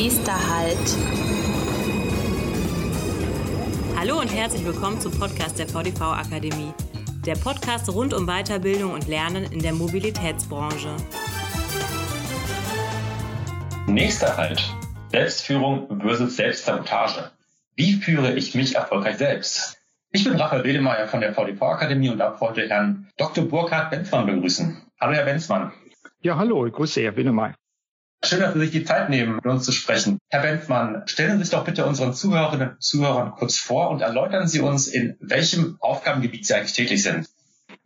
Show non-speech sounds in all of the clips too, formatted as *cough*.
Nächster Halt. Hallo und herzlich willkommen zum Podcast der VDV Akademie. Der Podcast rund um Weiterbildung und Lernen in der Mobilitätsbranche. Nächster Halt. Selbstführung versus Selbstsabotage. Wie führe ich mich erfolgreich selbst? Ich bin Raphael Wedemeyer von der VDV Akademie und darf heute Herrn Dr. Burkhard Benzmann begrüßen. Hallo, Herr Benzmann. Ja, hallo, ich grüße Herr Wedemeyer. Schön, dass Sie sich die Zeit nehmen, mit uns zu sprechen. Herr Benzmann, stellen Sie sich doch bitte unseren Zuhörerinnen und Zuhörern kurz vor und erläutern Sie uns, in welchem Aufgabengebiet Sie eigentlich tätig sind.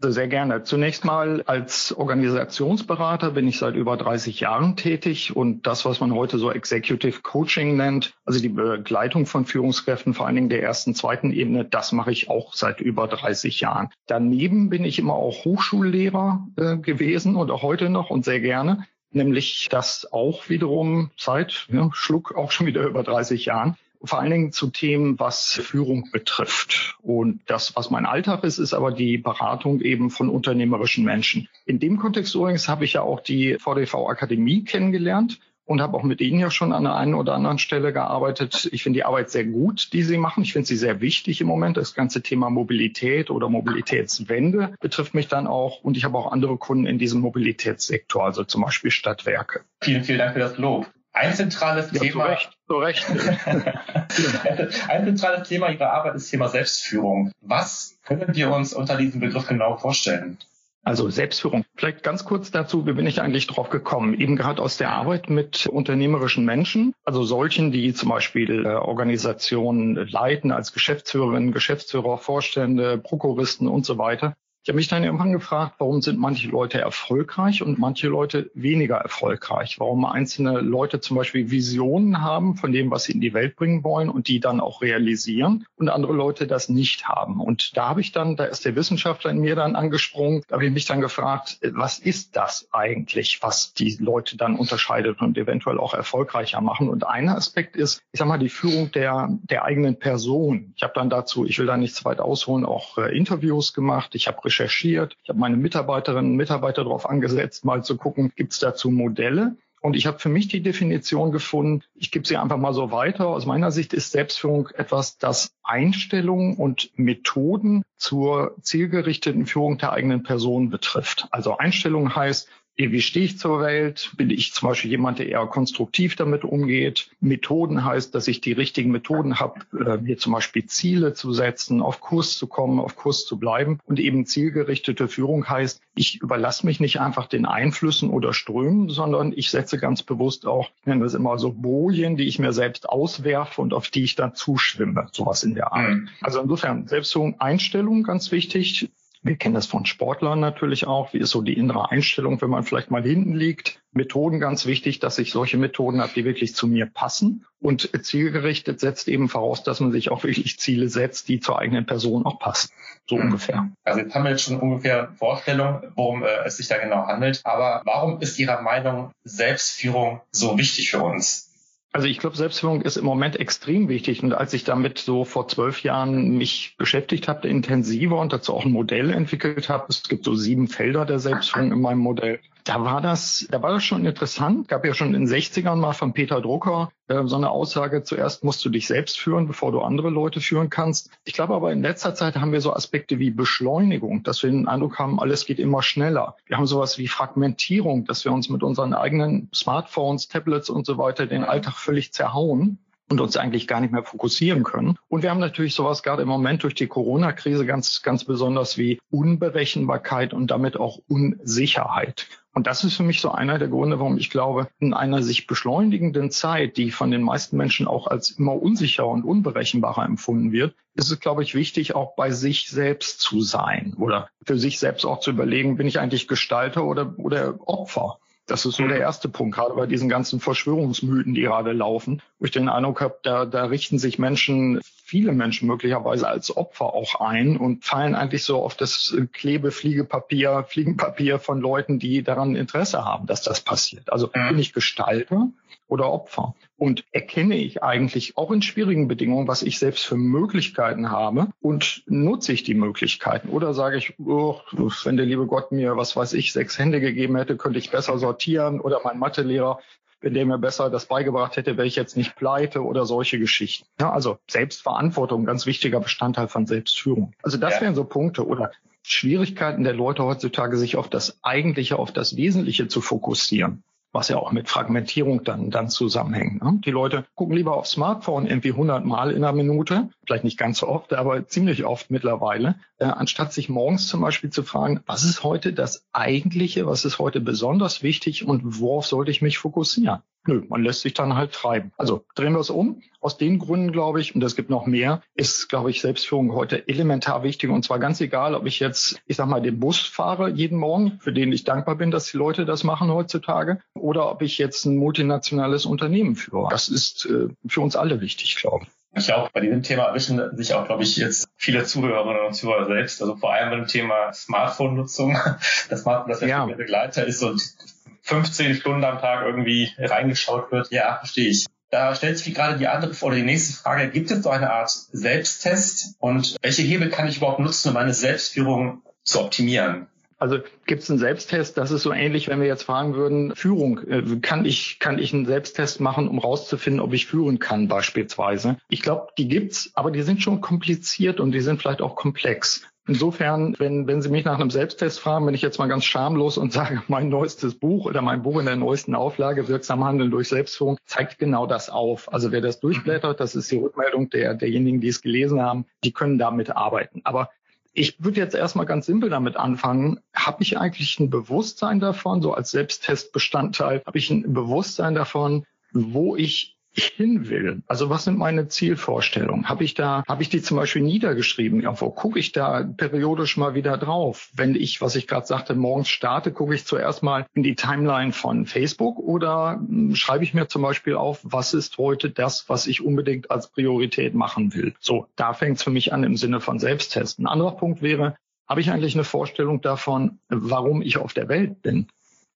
Sehr gerne. Zunächst mal als Organisationsberater bin ich seit über 30 Jahren tätig und das, was man heute so Executive Coaching nennt, also die Begleitung von Führungskräften, vor allen Dingen der ersten, zweiten Ebene, das mache ich auch seit über 30 Jahren. Daneben bin ich immer auch Hochschullehrer äh, gewesen und auch heute noch und sehr gerne nämlich das auch wiederum seit ja, Schluck auch schon wieder über 30 Jahren vor allen Dingen zu Themen, was Führung betrifft. Und das, was mein Alltag ist, ist aber die Beratung eben von unternehmerischen Menschen. In dem Kontext übrigens habe ich ja auch die VDV Akademie kennengelernt und habe auch mit Ihnen ja schon an der einen oder anderen Stelle gearbeitet. Ich finde die Arbeit sehr gut, die Sie machen. Ich finde sie sehr wichtig im Moment. Das ganze Thema Mobilität oder Mobilitätswende betrifft mich dann auch. Und ich habe auch andere Kunden in diesem Mobilitätssektor, also zum Beispiel Stadtwerke. Vielen, vielen Dank für das Lob. Ein zentrales ja, Thema. Zu Recht, zu Recht. *laughs* ein zentrales Thema Ihrer Arbeit ist Thema Selbstführung. Was können wir uns unter diesem Begriff genau vorstellen? Also Selbstführung. Vielleicht ganz kurz dazu, wie bin ich eigentlich drauf gekommen? Eben gerade aus der Arbeit mit unternehmerischen Menschen, also solchen, die zum Beispiel äh, Organisationen leiten als Geschäftsführerinnen, Geschäftsführer, Vorstände, Prokuristen und so weiter. Ich habe mich dann irgendwann gefragt, warum sind manche Leute erfolgreich und manche Leute weniger erfolgreich? Warum einzelne Leute zum Beispiel Visionen haben von dem, was sie in die Welt bringen wollen und die dann auch realisieren und andere Leute das nicht haben. Und da habe ich dann, da ist der Wissenschaftler in mir dann angesprungen, da habe ich mich dann gefragt, was ist das eigentlich, was die Leute dann unterscheidet und eventuell auch erfolgreicher machen? Und ein Aspekt ist, ich sage mal, die Führung der, der eigenen Person. Ich habe dann dazu, ich will da nicht zu weit ausholen, auch äh, Interviews gemacht. Ich habe recherchiert. Ich habe meine Mitarbeiterinnen und Mitarbeiter darauf angesetzt, mal zu gucken, gibt es dazu Modelle. Und ich habe für mich die Definition gefunden, ich gebe sie einfach mal so weiter. Aus meiner Sicht ist Selbstführung etwas, das Einstellungen und Methoden zur zielgerichteten Führung der eigenen Person betrifft. Also Einstellung heißt, wie stehe ich zur Welt? Bin ich zum Beispiel jemand, der eher konstruktiv damit umgeht? Methoden heißt, dass ich die richtigen Methoden habe, äh, mir zum Beispiel Ziele zu setzen, auf Kurs zu kommen, auf Kurs zu bleiben. Und eben zielgerichtete Führung heißt, ich überlasse mich nicht einfach den Einflüssen oder Strömen, sondern ich setze ganz bewusst auch, ich nenne das immer so Bojen, die ich mir selbst auswerfe und auf die ich dann zuschwimme. Sowas in der Art. Mhm. Also insofern Selbstführung, Einstellung ganz wichtig. Wir kennen das von Sportlern natürlich auch. Wie ist so die innere Einstellung, wenn man vielleicht mal hinten liegt? Methoden ganz wichtig, dass ich solche Methoden habe, die wirklich zu mir passen. Und zielgerichtet setzt eben voraus, dass man sich auch wirklich Ziele setzt, die zur eigenen Person auch passen. So mhm. ungefähr. Also jetzt haben wir jetzt schon ungefähr Vorstellung, worum äh, es sich da genau handelt. Aber warum ist Ihrer Meinung Selbstführung so wichtig für uns? Also ich glaube, Selbstführung ist im Moment extrem wichtig. Und als ich damit so vor zwölf Jahren mich beschäftigt habe, intensiver und dazu auch ein Modell entwickelt habe, es gibt so sieben Felder der Selbstführung in meinem Modell, da war das, da war das schon interessant. Gab ja schon in den 60ern mal von Peter Drucker äh, so eine Aussage, zuerst musst du dich selbst führen, bevor du andere Leute führen kannst. Ich glaube aber in letzter Zeit haben wir so Aspekte wie Beschleunigung, dass wir den Eindruck haben, alles geht immer schneller. Wir haben sowas wie Fragmentierung, dass wir uns mit unseren eigenen Smartphones, Tablets und so weiter den Alltag völlig zerhauen und uns eigentlich gar nicht mehr fokussieren können. Und wir haben natürlich sowas gerade im Moment durch die Corona-Krise ganz, ganz besonders wie Unberechenbarkeit und damit auch Unsicherheit. Und das ist für mich so einer der Gründe, warum ich glaube, in einer sich beschleunigenden Zeit, die von den meisten Menschen auch als immer unsicher und unberechenbarer empfunden wird, ist es, glaube ich, wichtig, auch bei sich selbst zu sein oder für sich selbst auch zu überlegen, bin ich eigentlich Gestalter oder, oder Opfer? Das ist so der erste Punkt, gerade bei diesen ganzen Verschwörungsmythen, die gerade laufen, wo ich den Eindruck habe, da, da richten sich Menschen, viele Menschen möglicherweise als Opfer auch ein und fallen eigentlich so auf das Klebefliegepapier, Fliegenpapier von Leuten, die daran Interesse haben, dass das passiert. Also bin ich Gestalter oder Opfer? Und erkenne ich eigentlich auch in schwierigen Bedingungen, was ich selbst für Möglichkeiten habe und nutze ich die Möglichkeiten? Oder sage ich, oh, wenn der liebe Gott mir, was weiß ich, sechs Hände gegeben hätte, könnte ich besser sortieren oder mein Mathelehrer wenn der mir besser das beigebracht hätte, wäre ich jetzt nicht pleite oder solche Geschichten. Ja, also Selbstverantwortung, ganz wichtiger Bestandteil von Selbstführung. Also das ja. wären so Punkte oder Schwierigkeiten der Leute heutzutage, sich auf das Eigentliche, auf das Wesentliche zu fokussieren was ja auch mit Fragmentierung dann, dann zusammenhängt. Ne? Die Leute gucken lieber aufs Smartphone irgendwie 100 Mal in einer Minute, vielleicht nicht ganz so oft, aber ziemlich oft mittlerweile, äh, anstatt sich morgens zum Beispiel zu fragen, was ist heute das Eigentliche, was ist heute besonders wichtig und worauf sollte ich mich fokussieren? Nö, man lässt sich dann halt treiben. Also drehen wir es um. Aus den Gründen, glaube ich, und es gibt noch mehr, ist, glaube ich, Selbstführung heute elementar wichtig. Und zwar ganz egal, ob ich jetzt, ich sag mal, den Bus fahre jeden Morgen, für den ich dankbar bin, dass die Leute das machen heutzutage, oder ob ich jetzt ein multinationales Unternehmen führe. Das ist äh, für uns alle wichtig, glaube ich. Ich glaube, bei diesem Thema erwischen sich auch, glaube ich, jetzt viele Zuhörerinnen und Zuhörer selbst. Also vor allem bei dem Thema Smartphone-Nutzung, *laughs* dass Smartphone das ja. Begleiter ist und 15 Stunden am Tag irgendwie reingeschaut wird. Ja, verstehe ich. Da stellt sich gerade die andere oder die nächste Frage, gibt es so eine Art Selbsttest und welche Hebel kann ich überhaupt nutzen, um meine Selbstführung zu optimieren? Also gibt es einen Selbsttest? Das ist so ähnlich, wenn wir jetzt fragen würden, Führung, äh, kann ich, kann ich einen Selbsttest machen, um rauszufinden, ob ich führen kann beispielsweise? Ich glaube, die gibt's, aber die sind schon kompliziert und die sind vielleicht auch komplex. Insofern, wenn, wenn Sie mich nach einem Selbsttest fragen, bin ich jetzt mal ganz schamlos und *laughs* sage, mein neuestes Buch oder mein Buch in der neuesten Auflage, Wirksam Handeln durch Selbstführung, zeigt genau das auf. Also wer das durchblättert, das ist die Rückmeldung der, derjenigen, die es gelesen haben, die können damit arbeiten. Aber ich würde jetzt erstmal ganz simpel damit anfangen. Habe ich eigentlich ein Bewusstsein davon, so als Selbsttestbestandteil, habe ich ein Bewusstsein davon, wo ich hin will. Also was sind meine Zielvorstellungen? Habe ich da, habe ich die zum Beispiel niedergeschrieben irgendwo? Gucke ich da periodisch mal wieder drauf? Wenn ich, was ich gerade sagte, morgens starte, gucke ich zuerst mal in die Timeline von Facebook oder hm, schreibe ich mir zum Beispiel auf, was ist heute das, was ich unbedingt als Priorität machen will? So, da fängt es für mich an im Sinne von Selbsttesten. Ein anderer Punkt wäre, habe ich eigentlich eine Vorstellung davon, warum ich auf der Welt bin?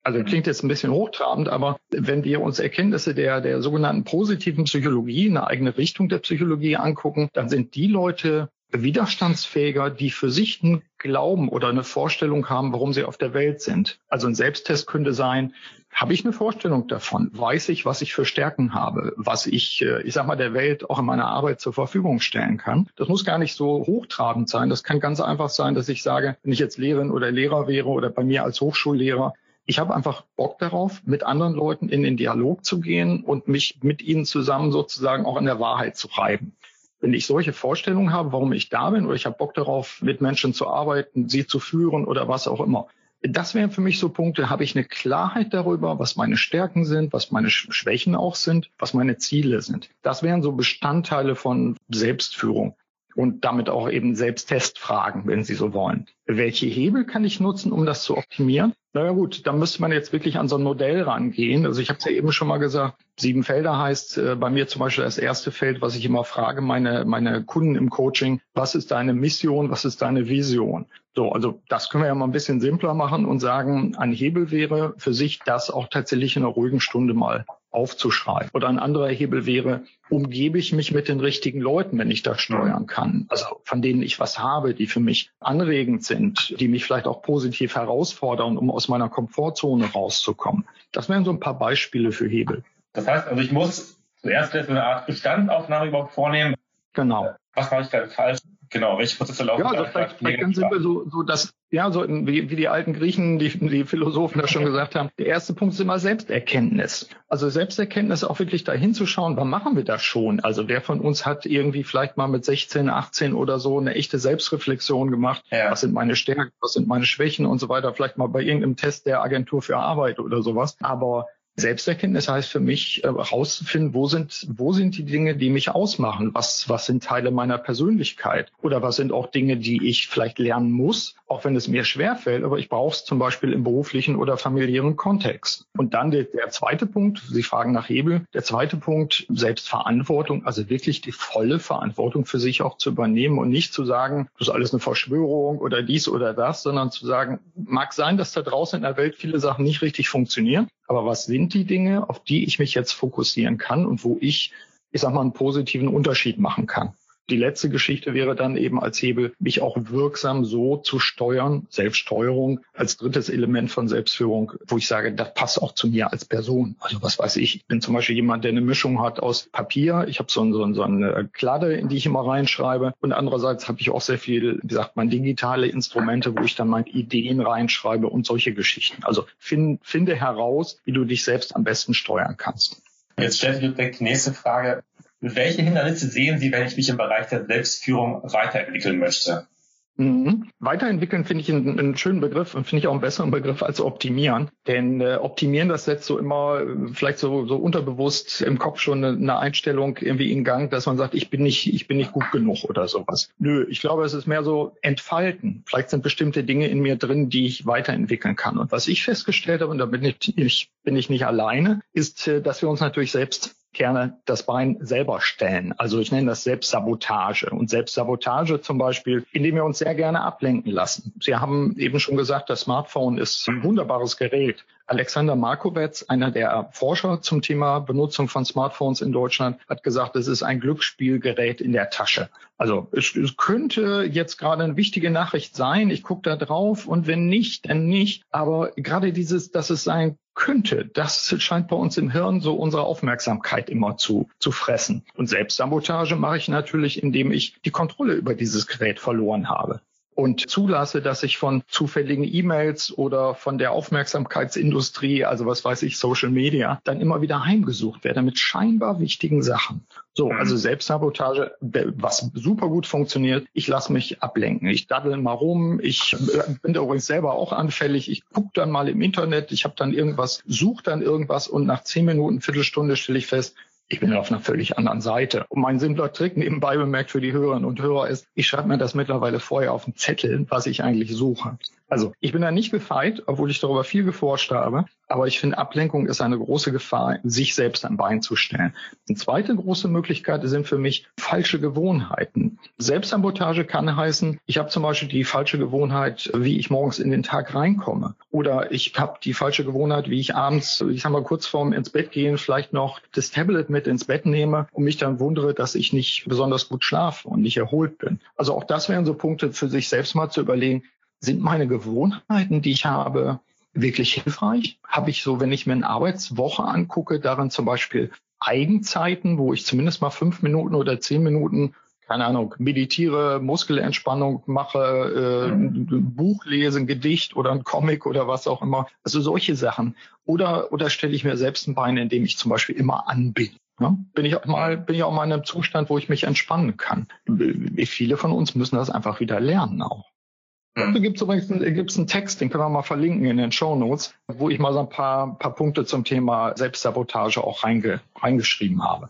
Also klingt jetzt ein bisschen hochtrabend, aber wenn wir uns Erkenntnisse der, der sogenannten positiven Psychologie, eine eigene Richtung der Psychologie angucken, dann sind die Leute widerstandsfähiger, die für sich einen Glauben oder eine Vorstellung haben, warum sie auf der Welt sind. Also ein Selbsttest könnte sein, habe ich eine Vorstellung davon? Weiß ich, was ich für Stärken habe, was ich, äh, ich sag mal, der Welt auch in meiner Arbeit zur Verfügung stellen kann? Das muss gar nicht so hochtrabend sein. Das kann ganz einfach sein, dass ich sage, wenn ich jetzt Lehrerin oder Lehrer wäre oder bei mir als Hochschullehrer, ich habe einfach Bock darauf, mit anderen Leuten in den Dialog zu gehen und mich mit ihnen zusammen sozusagen auch in der Wahrheit zu reiben. Wenn ich solche Vorstellungen habe, warum ich da bin, oder ich habe Bock darauf, mit Menschen zu arbeiten, sie zu führen oder was auch immer, das wären für mich so Punkte, habe ich eine Klarheit darüber, was meine Stärken sind, was meine Schwächen auch sind, was meine Ziele sind. Das wären so Bestandteile von Selbstführung und damit auch eben Selbsttestfragen, wenn Sie so wollen. Welche Hebel kann ich nutzen, um das zu optimieren? Naja gut, da müsste man jetzt wirklich an so ein Modell rangehen. Also ich habe es ja eben schon mal gesagt, sieben Felder heißt äh, bei mir zum Beispiel das erste Feld, was ich immer frage, meine, meine Kunden im Coaching, was ist deine Mission, was ist deine Vision? So, also das können wir ja mal ein bisschen simpler machen und sagen, ein Hebel wäre für sich das auch tatsächlich in einer ruhigen Stunde mal aufzuschreiben. Oder ein anderer Hebel wäre, umgebe ich mich mit den richtigen Leuten, wenn ich das steuern kann. Also von denen ich was habe, die für mich anregend sind, die mich vielleicht auch positiv herausfordern, um aus meiner Komfortzone rauszukommen. Das wären so ein paar Beispiele für Hebel. Das heißt also, ich muss zuerst eine Art Bestandaufnahme überhaupt vornehmen. Genau. Was mache ich da falsch? Genau, welche Prozesse laufen? Ja, also vielleicht, vielleicht ganz simpel so, so dass, ja, so wie, wie die alten Griechen, die, die Philosophen das schon gesagt haben. Der erste Punkt ist immer Selbsterkenntnis. Also Selbsterkenntnis auch wirklich dahin zu schauen, wann machen wir das schon? Also wer von uns hat irgendwie vielleicht mal mit 16, 18 oder so eine echte Selbstreflexion gemacht? Ja. Was sind meine Stärken, was sind meine Schwächen und so weiter? Vielleicht mal bei irgendeinem Test der Agentur für Arbeit oder sowas. Aber Selbsterkenntnis heißt für mich herauszufinden, äh, wo sind, wo sind die Dinge, die mich ausmachen? Was, was sind Teile meiner Persönlichkeit? Oder was sind auch Dinge, die ich vielleicht lernen muss, auch wenn es mir schwerfällt, aber ich brauche es zum Beispiel im beruflichen oder familiären Kontext. Und dann der, der zweite Punkt, Sie fragen nach Hebel, der zweite Punkt, Selbstverantwortung, also wirklich die volle Verantwortung für sich auch zu übernehmen und nicht zu sagen, das ist alles eine Verschwörung oder dies oder das, sondern zu sagen, mag sein, dass da draußen in der Welt viele Sachen nicht richtig funktionieren, aber was sind die Dinge, auf die ich mich jetzt fokussieren kann und wo ich, ich sag mal, einen positiven Unterschied machen kann? Die letzte Geschichte wäre dann eben als Hebel, mich auch wirksam so zu steuern, Selbststeuerung als drittes Element von Selbstführung, wo ich sage, das passt auch zu mir als Person. Also was weiß ich, ich bin zum Beispiel jemand, der eine Mischung hat aus Papier, ich habe so, so, so eine Kladde, in die ich immer reinschreibe und andererseits habe ich auch sehr viel, wie sagt man, digitale Instrumente, wo ich dann meine Ideen reinschreibe und solche Geschichten. Also find, finde heraus, wie du dich selbst am besten steuern kannst. Jetzt stellt sich die nächste Frage. Welche Hindernisse sehen Sie, wenn ich mich im Bereich der Selbstführung weiterentwickeln möchte? Mhm. Weiterentwickeln finde ich einen, einen, schönen Begriff und finde ich auch einen besseren Begriff als optimieren. Denn äh, optimieren, das setzt so immer äh, vielleicht so, so unterbewusst im Kopf schon eine, eine, Einstellung irgendwie in Gang, dass man sagt, ich bin nicht, ich bin nicht gut genug oder sowas. Nö, ich glaube, es ist mehr so entfalten. Vielleicht sind bestimmte Dinge in mir drin, die ich weiterentwickeln kann. Und was ich festgestellt habe, und da bin ich, ich bin ich nicht alleine, ist, äh, dass wir uns natürlich selbst gerne das Bein selber stellen. Also ich nenne das Selbstsabotage. Und Selbstsabotage zum Beispiel, indem wir uns sehr gerne ablenken lassen. Sie haben eben schon gesagt, das Smartphone ist ein wunderbares Gerät. Alexander Markowitz, einer der Forscher zum Thema Benutzung von Smartphones in Deutschland, hat gesagt, es ist ein Glücksspielgerät in der Tasche. Also es, es könnte jetzt gerade eine wichtige Nachricht sein. Ich gucke da drauf und wenn nicht, dann nicht. Aber gerade dieses, dass es sein könnte, das scheint bei uns im Hirn so unsere Aufmerksamkeit immer zu, zu fressen. Und Selbstsabotage mache ich natürlich, indem ich die Kontrolle über dieses Gerät verloren habe und zulasse, dass ich von zufälligen E-Mails oder von der Aufmerksamkeitsindustrie, also was weiß ich, Social Media, dann immer wieder heimgesucht werde mit scheinbar wichtigen Sachen. So, mhm. also Selbstsabotage, was super gut funktioniert. Ich lasse mich ablenken. Ich daddel mal rum. Ich äh, bin da übrigens selber auch anfällig. Ich gucke dann mal im Internet. Ich habe dann irgendwas, suche dann irgendwas und nach zehn Minuten, Viertelstunde stelle ich fest, ich bin auf einer völlig anderen Seite. Und mein simpler Trick nebenbei bemerkt für die Hörerinnen und Hörer ist, ich schreibe mir das mittlerweile vorher auf den Zettel, was ich eigentlich suche. Also ich bin da nicht gefeit, obwohl ich darüber viel geforscht habe. Aber ich finde, Ablenkung ist eine große Gefahr, sich selbst ein Bein zu stellen. Eine zweite große Möglichkeit sind für mich falsche Gewohnheiten. Selbstsabotage kann heißen, ich habe zum Beispiel die falsche Gewohnheit, wie ich morgens in den Tag reinkomme. Oder ich habe die falsche Gewohnheit, wie ich abends, ich sag mal kurz vorm ins Bett gehen, vielleicht noch das Tablet mit ins Bett nehme und mich dann wundere, dass ich nicht besonders gut schlafe und nicht erholt bin. Also auch das wären so Punkte für sich selbst mal zu überlegen, sind meine Gewohnheiten, die ich habe, wirklich hilfreich? Habe ich so, wenn ich mir eine Arbeitswoche angucke, darin zum Beispiel Eigenzeiten, wo ich zumindest mal fünf Minuten oder zehn Minuten keine Ahnung, meditiere, Muskelentspannung mache, äh, ein Buch lese, ein Gedicht oder ein Comic oder was auch immer. Also solche Sachen. Oder, oder stelle ich mir selbst ein Bein, indem ich zum Beispiel immer an bin. Ja, bin ich auch mal, bin ich auch mal in einem Zustand, wo ich mich entspannen kann. Viele von uns müssen das einfach wieder lernen auch. Da gibt es übrigens einen, gibt's einen Text, den können wir mal verlinken in den Show Notes, wo ich mal so ein paar, paar Punkte zum Thema Selbstsabotage auch reinge, reingeschrieben habe.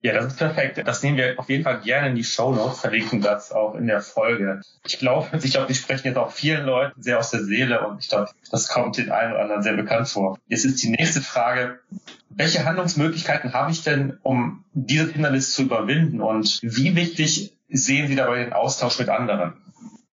Ja, das ist perfekt. Das nehmen wir auf jeden Fall gerne in die Show Notes, verlinken das auch in der Folge. Ich glaube, ich glaube, die sprechen jetzt auch vielen Leuten sehr aus der Seele und ich glaube, das kommt den einen oder anderen sehr bekannt vor. Jetzt ist die nächste Frage, welche Handlungsmöglichkeiten habe ich denn, um dieses Hindernis zu überwinden und wie wichtig sehen Sie dabei den Austausch mit anderen?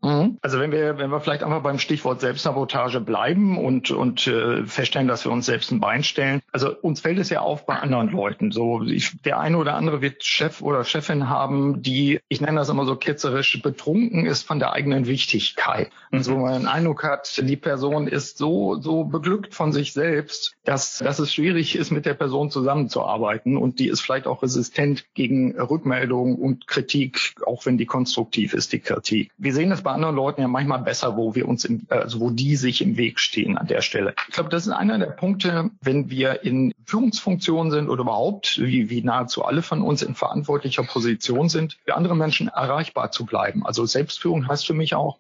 Mhm. Also wenn wir, wenn wir vielleicht einfach beim Stichwort Selbstsabotage bleiben und, und äh, feststellen, dass wir uns selbst ein Bein stellen. Also uns fällt es ja auf bei anderen Leuten. So ich, der eine oder andere wird Chef oder Chefin haben, die, ich nenne das immer so ketzerisch, betrunken ist von der eigenen Wichtigkeit. Mhm. Also wo man den Eindruck hat, die Person ist so, so beglückt von sich selbst, dass, dass es schwierig ist, mit der Person zusammenzuarbeiten und die ist vielleicht auch resistent gegen Rückmeldungen und Kritik, auch wenn die konstruktiv ist, die Kritik. Wir sehen das bei anderen Leuten ja manchmal besser, wo wir uns, im, also wo die sich im Weg stehen an der Stelle. Ich glaube, das ist einer der Punkte, wenn wir in Führungsfunktionen sind oder überhaupt, wie, wie nahezu alle von uns in verantwortlicher Position sind, für andere Menschen erreichbar zu bleiben. Also Selbstführung heißt für mich auch,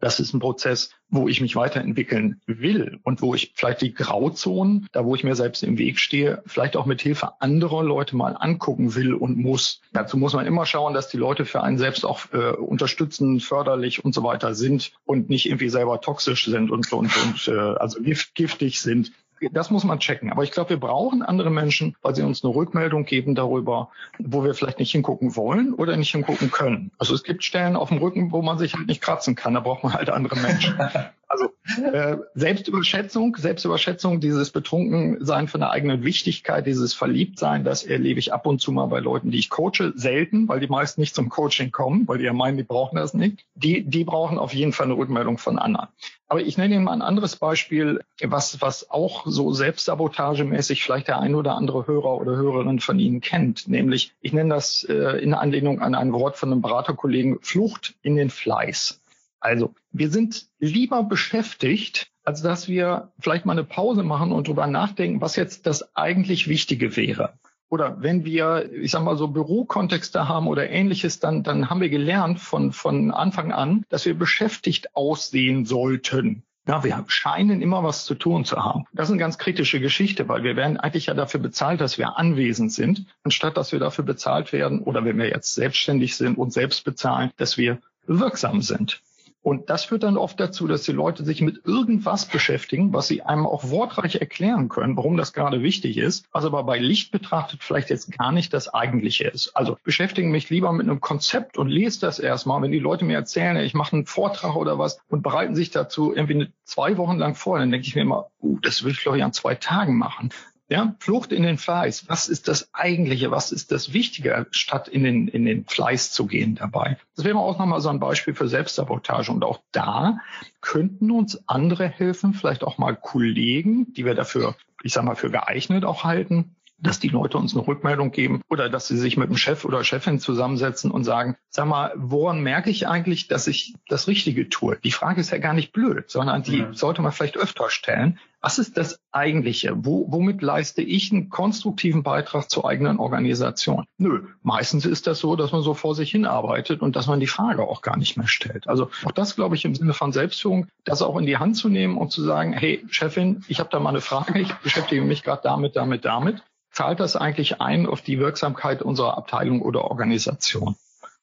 das ist ein Prozess, wo ich mich weiterentwickeln will und wo ich vielleicht die Grauzonen, da wo ich mir selbst im Weg stehe, vielleicht auch mit Hilfe anderer Leute mal angucken will und muss. Dazu muss man immer schauen, dass die Leute für einen selbst auch äh, unterstützend, förderlich und so weiter sind und nicht irgendwie selber toxisch sind und, und, und äh, also gift, giftig sind das muss man checken. Aber ich glaube, wir brauchen andere Menschen, weil sie uns eine Rückmeldung geben darüber, wo wir vielleicht nicht hingucken wollen oder nicht hingucken können. Also es gibt Stellen auf dem Rücken, wo man sich halt nicht kratzen kann. Da braucht man halt andere Menschen. *laughs* Also Äh, Selbstüberschätzung, Selbstüberschätzung, dieses Betrunkensein von der eigenen Wichtigkeit, dieses Verliebtsein, das erlebe ich ab und zu mal bei Leuten, die ich coache, selten, weil die meisten nicht zum Coaching kommen, weil die ja meinen, die brauchen das nicht. Die, die brauchen auf jeden Fall eine Rückmeldung von anderen. Aber ich nenne Ihnen mal ein anderes Beispiel, was, was auch so selbstsabotagemäßig vielleicht der ein oder andere Hörer oder Hörerin von Ihnen kennt. Nämlich, ich nenne das äh, in Anlehnung an ein Wort von einem Beraterkollegen, Flucht in den Fleiß. Also, wir sind lieber beschäftigt, als dass wir vielleicht mal eine Pause machen und drüber nachdenken, was jetzt das eigentlich Wichtige wäre. Oder wenn wir, ich sag mal so Bürokontexte haben oder ähnliches, dann, dann haben wir gelernt von, von Anfang an, dass wir beschäftigt aussehen sollten. Ja, wir scheinen immer was zu tun zu haben. Das ist eine ganz kritische Geschichte, weil wir werden eigentlich ja dafür bezahlt, dass wir anwesend sind, anstatt dass wir dafür bezahlt werden oder wenn wir jetzt selbstständig sind und selbst bezahlen, dass wir wirksam sind. Und das führt dann oft dazu, dass die Leute sich mit irgendwas beschäftigen, was sie einem auch wortreich erklären können, warum das gerade wichtig ist, was aber bei Licht betrachtet vielleicht jetzt gar nicht das Eigentliche ist. Also beschäftigen mich lieber mit einem Konzept und lese das erstmal. Wenn die Leute mir erzählen, ich mache einen Vortrag oder was und bereiten sich dazu irgendwie zwei Wochen lang vor, dann denke ich mir immer, uh, das will ich glaube ich an zwei Tagen machen. Ja, Flucht in den Fleiß. Was ist das Eigentliche? Was ist das Wichtige, statt in den, in den Fleiß zu gehen dabei? Das wäre auch nochmal so ein Beispiel für Selbstsabotage. Und auch da könnten uns andere helfen, vielleicht auch mal Kollegen, die wir dafür, ich sag mal, für geeignet auch halten, dass die Leute uns eine Rückmeldung geben oder dass sie sich mit dem Chef oder Chefin zusammensetzen und sagen, sag mal, woran merke ich eigentlich, dass ich das Richtige tue? Die Frage ist ja gar nicht blöd, sondern die ja. sollte man vielleicht öfter stellen. Was ist das Eigentliche? Wo, womit leiste ich einen konstruktiven Beitrag zur eigenen Organisation? Nö, meistens ist das so, dass man so vor sich hin arbeitet und dass man die Frage auch gar nicht mehr stellt. Also auch das, glaube ich, im Sinne von Selbstführung, das auch in die Hand zu nehmen und zu sagen, hey, Chefin, ich habe da mal eine Frage, ich beschäftige mich gerade damit, damit, damit zahlt das eigentlich ein auf die Wirksamkeit unserer Abteilung oder Organisation?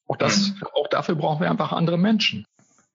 Auch das, mhm. auch dafür brauchen wir einfach andere Menschen.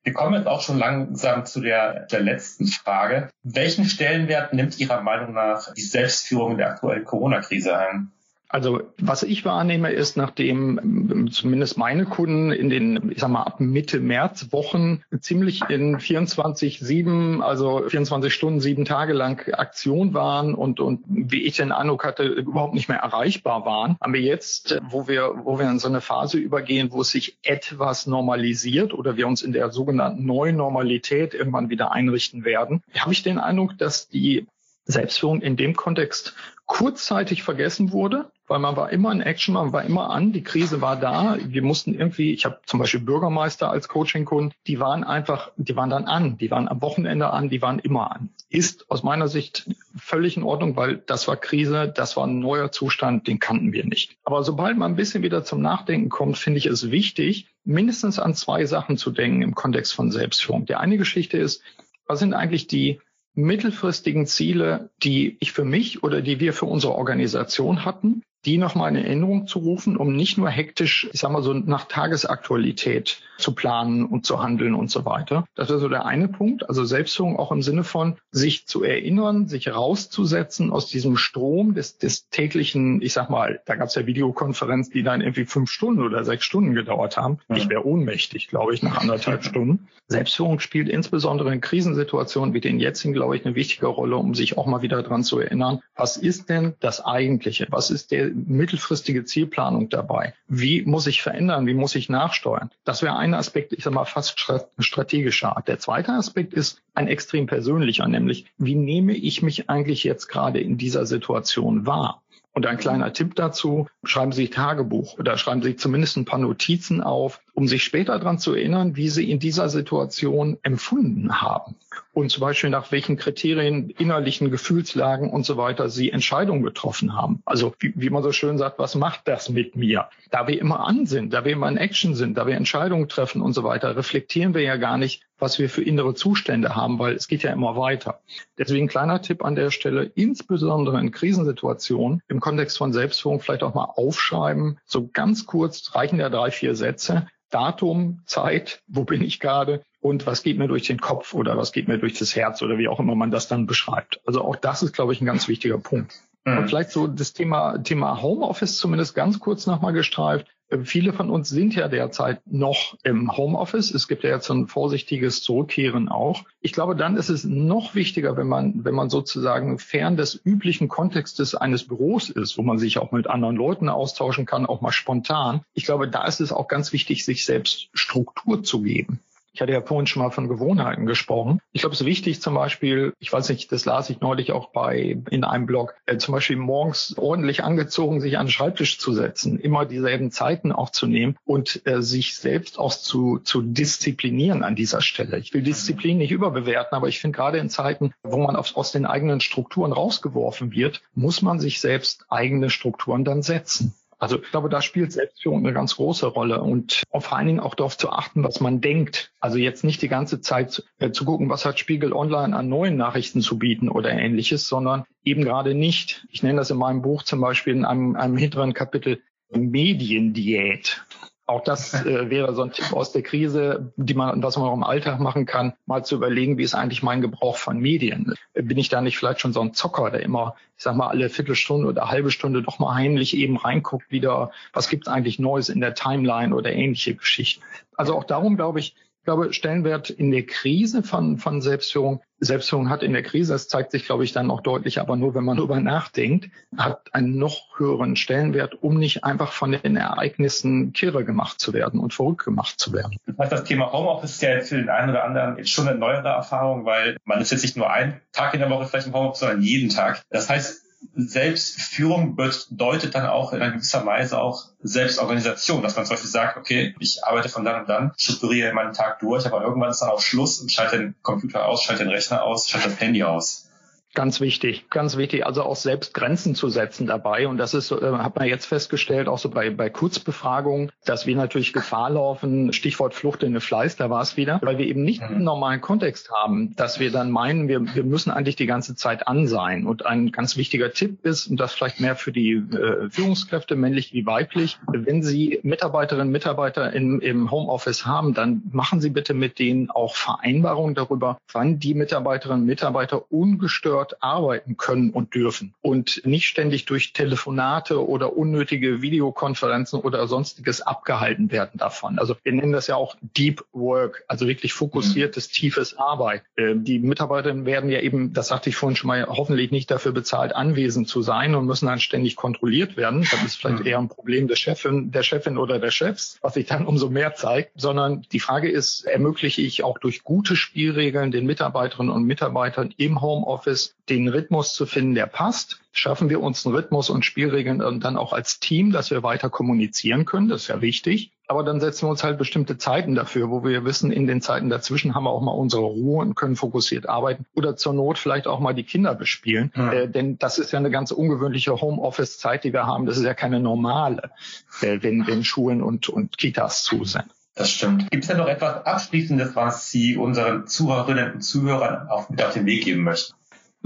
Wir kommen jetzt auch schon langsam zu der, der letzten Frage. Welchen Stellenwert nimmt Ihrer Meinung nach die Selbstführung in der aktuellen Corona-Krise ein? Also was ich wahrnehme ist, nachdem ähm, zumindest meine Kunden in den, ich sag mal, ab Mitte März Wochen ziemlich in 24, 7, also 24 Stunden, sieben Tage lang Aktion waren und, und wie ich den Eindruck hatte, überhaupt nicht mehr erreichbar waren, haben wir jetzt, wo wir, wo wir in so eine Phase übergehen, wo es sich etwas normalisiert oder wir uns in der sogenannten neuen Normalität irgendwann wieder einrichten werden, habe ich den Eindruck, dass die Selbstführung in dem Kontext kurzzeitig vergessen wurde, weil man war immer in Action, man war immer an, die Krise war da, wir mussten irgendwie, ich habe zum Beispiel Bürgermeister als Coaching-Kunden, die waren einfach, die waren dann an, die waren am Wochenende an, die waren immer an. Ist aus meiner Sicht völlig in Ordnung, weil das war Krise, das war ein neuer Zustand, den kannten wir nicht. Aber sobald man ein bisschen wieder zum Nachdenken kommt, finde ich es wichtig, mindestens an zwei Sachen zu denken im Kontext von Selbstführung. Die eine Geschichte ist, was sind eigentlich die mittelfristigen Ziele, die ich für mich oder die wir für unsere Organisation hatten, die nochmal in Erinnerung zu rufen, um nicht nur hektisch, ich sag mal so nach Tagesaktualität zu planen und zu handeln und so weiter. Das wäre so der eine Punkt. Also Selbstführung auch im Sinne von sich zu erinnern, sich rauszusetzen aus diesem Strom des, des täglichen, ich sag mal, da gab es ja Videokonferenzen, die dann irgendwie fünf Stunden oder sechs Stunden gedauert haben. Ja. Ich wäre ohnmächtig, glaube ich, nach anderthalb Stunden. Selbstführung spielt insbesondere in Krisensituationen wie den jetzigen, glaube ich, eine wichtige Rolle, um sich auch mal wieder dran zu erinnern, was ist denn das Eigentliche? Was ist der mittelfristige Zielplanung dabei? Wie muss ich verändern? Wie muss ich nachsteuern? Das wäre ein Aspekt, ich sage mal fast strategischer Art. Der zweite Aspekt ist ein extrem persönlicher, nämlich wie nehme ich mich eigentlich jetzt gerade in dieser Situation wahr? Und ein kleiner Tipp dazu, schreiben Sie Tagebuch oder schreiben Sie zumindest ein paar Notizen auf, um sich später daran zu erinnern, wie Sie in dieser Situation empfunden haben. Und zum Beispiel nach welchen Kriterien, innerlichen Gefühlslagen und so weiter Sie Entscheidungen getroffen haben. Also wie, wie man so schön sagt, was macht das mit mir? Da wir immer an sind, da wir immer in Action sind, da wir Entscheidungen treffen und so weiter, reflektieren wir ja gar nicht, was wir für innere Zustände haben, weil es geht ja immer weiter. Deswegen kleiner Tipp an der Stelle, insbesondere in Krisensituationen im Kontext von Selbstführung vielleicht auch mal aufschreiben, so ganz kurz, reichen ja drei, vier Sätze, Datum, Zeit, wo bin ich gerade und was geht mir durch den Kopf oder was geht mir durch das Herz oder wie auch immer man das dann beschreibt. Also auch das ist, glaube ich, ein ganz wichtiger Punkt. Mhm. Und vielleicht so das Thema, Thema Homeoffice zumindest ganz kurz nochmal gestreift. Viele von uns sind ja derzeit noch im Homeoffice. Es gibt ja jetzt ein vorsichtiges Zurückkehren auch. Ich glaube, dann ist es noch wichtiger, wenn man, wenn man sozusagen fern des üblichen Kontextes eines Büros ist, wo man sich auch mit anderen Leuten austauschen kann, auch mal spontan. Ich glaube, da ist es auch ganz wichtig, sich selbst Struktur zu geben. Ich hatte ja vorhin schon mal von Gewohnheiten gesprochen. Ich glaube, es ist wichtig zum Beispiel, ich weiß nicht, das las ich neulich auch bei in einem Blog, äh, zum Beispiel morgens ordentlich angezogen sich an den Schreibtisch zu setzen, immer dieselben Zeiten auch zu nehmen und äh, sich selbst auch zu, zu disziplinieren an dieser Stelle. Ich will Disziplin nicht überbewerten, aber ich finde gerade in Zeiten, wo man auf, aus den eigenen Strukturen rausgeworfen wird, muss man sich selbst eigene Strukturen dann setzen. Also ich glaube, da spielt Selbstführung eine ganz große Rolle und vor allen Dingen auch darauf zu achten, was man denkt. Also jetzt nicht die ganze Zeit äh, zu gucken, was hat Spiegel Online an neuen Nachrichten zu bieten oder ähnliches, sondern eben gerade nicht. Ich nenne das in meinem Buch zum Beispiel in einem, einem hinteren Kapitel Mediendiät. Auch das äh, wäre so ein Tipp aus der Krise, die man, was man auch im Alltag machen kann, mal zu überlegen, wie ist eigentlich mein Gebrauch von Medien? Bin ich da nicht vielleicht schon so ein Zocker, der immer, ich sag mal, alle Viertelstunde oder halbe Stunde doch mal heimlich eben reinguckt, wieder, was gibt's eigentlich Neues in der Timeline oder ähnliche Geschichten? Also auch darum, glaube ich, glaube, Stellenwert in der Krise von, von Selbstführung. Selbstführung hat in der Krise, das zeigt sich, glaube ich, dann auch deutlich, aber nur wenn man *laughs* darüber nachdenkt, hat einen noch höheren Stellenwert, um nicht einfach von den Ereignissen kirre gemacht zu werden und verrückt gemacht zu werden. Das Thema Homeoffice ist ja für den einen oder anderen jetzt schon eine neuere Erfahrung, weil man ist jetzt nicht nur einen Tag in der Woche vielleicht im Homeoffice, sondern jeden Tag. Das heißt, Selbstführung bedeutet dann auch in gewisser Weise auch Selbstorganisation, dass man zum Beispiel sagt, okay, ich arbeite von dann und dann, strukturiere meinen Tag durch, aber irgendwann ist dann auch Schluss und schalte den Computer aus, schalte den Rechner aus, schalte das Handy aus. Ganz wichtig, ganz wichtig. Also auch selbst Grenzen zu setzen dabei. Und das ist, äh, hat man jetzt festgestellt, auch so bei, bei Kurzbefragungen, dass wir natürlich Gefahr laufen. Stichwort Flucht in den Fleiß, da war es wieder, weil wir eben nicht einen normalen Kontext haben, dass wir dann meinen, wir, wir müssen eigentlich die ganze Zeit an sein. Und ein ganz wichtiger Tipp ist, und das vielleicht mehr für die äh, Führungskräfte, männlich wie weiblich, wenn Sie Mitarbeiterinnen und Mitarbeiter in, im Homeoffice haben, dann machen Sie bitte mit denen auch Vereinbarungen darüber, wann die Mitarbeiterinnen und Mitarbeiter ungestört dort arbeiten können und dürfen und nicht ständig durch Telefonate oder unnötige Videokonferenzen oder sonstiges abgehalten werden davon. Also wir nennen das ja auch Deep Work, also wirklich fokussiertes, mhm. tiefes Arbeit. Ähm, die Mitarbeiterinnen werden ja eben, das sagte ich vorhin schon mal, hoffentlich nicht dafür bezahlt, anwesend zu sein und müssen dann ständig kontrolliert werden. Das ist vielleicht mhm. eher ein Problem der Chefin, der Chefin oder der Chefs, was sich dann umso mehr zeigt, sondern die Frage ist, ermögliche ich auch durch gute Spielregeln den Mitarbeiterinnen und Mitarbeitern im Homeoffice den Rhythmus zu finden, der passt. Schaffen wir uns einen Rhythmus und Spielregeln und dann auch als Team, dass wir weiter kommunizieren können. Das ist ja wichtig. Aber dann setzen wir uns halt bestimmte Zeiten dafür, wo wir wissen, in den Zeiten dazwischen haben wir auch mal unsere Ruhe und können fokussiert arbeiten oder zur Not vielleicht auch mal die Kinder bespielen. Ja. Äh, denn das ist ja eine ganz ungewöhnliche Homeoffice-Zeit, die wir haben. Das ist ja keine normale, äh, wenn, wenn Schulen und, und Kitas zu sind. Das stimmt. Gibt es denn noch etwas Abschließendes, was Sie unseren Zuhörerinnen und Zuhörern auf, mit auf den Weg geben möchten?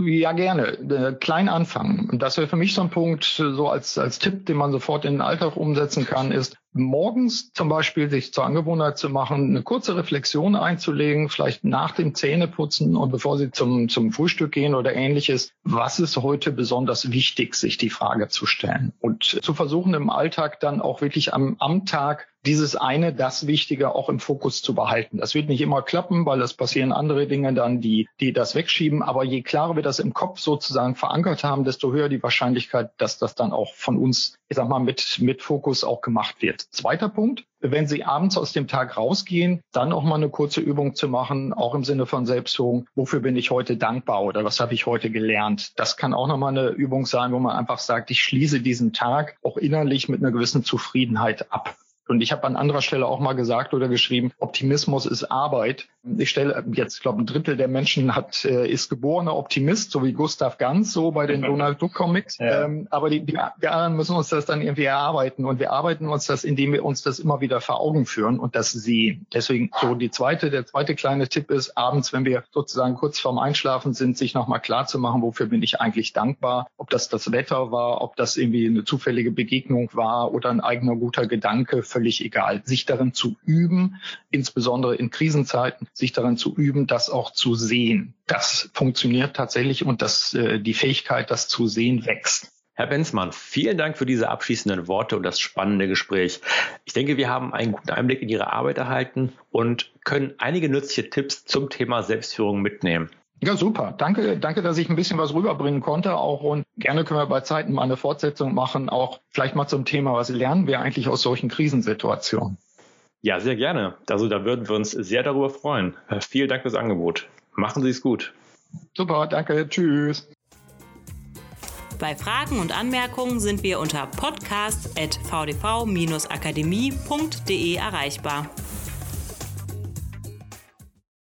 Ja, gerne. Äh, klein anfangen. Das wäre für mich so ein Punkt, so als, als Tipp, den man sofort in den Alltag umsetzen kann, ist, morgens zum Beispiel sich zur Angewohnheit zu machen, eine kurze Reflexion einzulegen, vielleicht nach dem Zähneputzen und bevor Sie zum, zum Frühstück gehen oder ähnliches. Was ist heute besonders wichtig, sich die Frage zu stellen und zu versuchen im Alltag dann auch wirklich am, am Tag dieses eine, das Wichtige auch im Fokus zu behalten. Das wird nicht immer klappen, weil es passieren andere Dinge dann, die, die das wegschieben. Aber je klarer wir das im Kopf sozusagen verankert haben, desto höher die Wahrscheinlichkeit, dass das dann auch von uns, ich sag mal, mit, mit Fokus auch gemacht wird. Zweiter Punkt. Wenn Sie abends aus dem Tag rausgehen, dann auch mal eine kurze Übung zu machen, auch im Sinne von Selbstführung. Wofür bin ich heute dankbar oder was habe ich heute gelernt? Das kann auch nochmal eine Übung sein, wo man einfach sagt, ich schließe diesen Tag auch innerlich mit einer gewissen Zufriedenheit ab. Und ich habe an anderer Stelle auch mal gesagt oder geschrieben, Optimismus ist Arbeit. Ich stelle jetzt, ich glaube, ein Drittel der Menschen hat, äh, ist geborener Optimist, so wie Gustav Ganz, so bei den *laughs* Donald Duck Comics. Ja. Ähm, aber die, die, die anderen müssen uns das dann irgendwie erarbeiten. Und wir arbeiten uns das, indem wir uns das immer wieder vor Augen führen und das sehen. Deswegen so die zweite, der zweite kleine Tipp ist, abends, wenn wir sozusagen kurz vorm Einschlafen sind, sich nochmal klar zu machen, wofür bin ich eigentlich dankbar. Ob das das Wetter war, ob das irgendwie eine zufällige Begegnung war oder ein eigener guter Gedanke völlig egal. Sich darin zu üben, insbesondere in Krisenzeiten, sich darin zu üben, das auch zu sehen. Das funktioniert tatsächlich und das, äh, die Fähigkeit, das zu sehen, wächst. Herr Benzmann, vielen Dank für diese abschließenden Worte und das spannende Gespräch. Ich denke, wir haben einen guten Einblick in Ihre Arbeit erhalten und können einige nützliche Tipps zum Thema Selbstführung mitnehmen. Ja, super. Danke, danke, dass ich ein bisschen was rüberbringen konnte auch und gerne können wir bei Zeiten mal eine Fortsetzung machen, auch vielleicht mal zum Thema, was lernen wir eigentlich aus solchen Krisensituationen? Ja, sehr gerne. Also da würden wir uns sehr darüber freuen. Äh, vielen Dank fürs Angebot. Machen Sie es gut. Super, danke. Tschüss. Bei Fragen und Anmerkungen sind wir unter podcast.vdv-akademie.de erreichbar.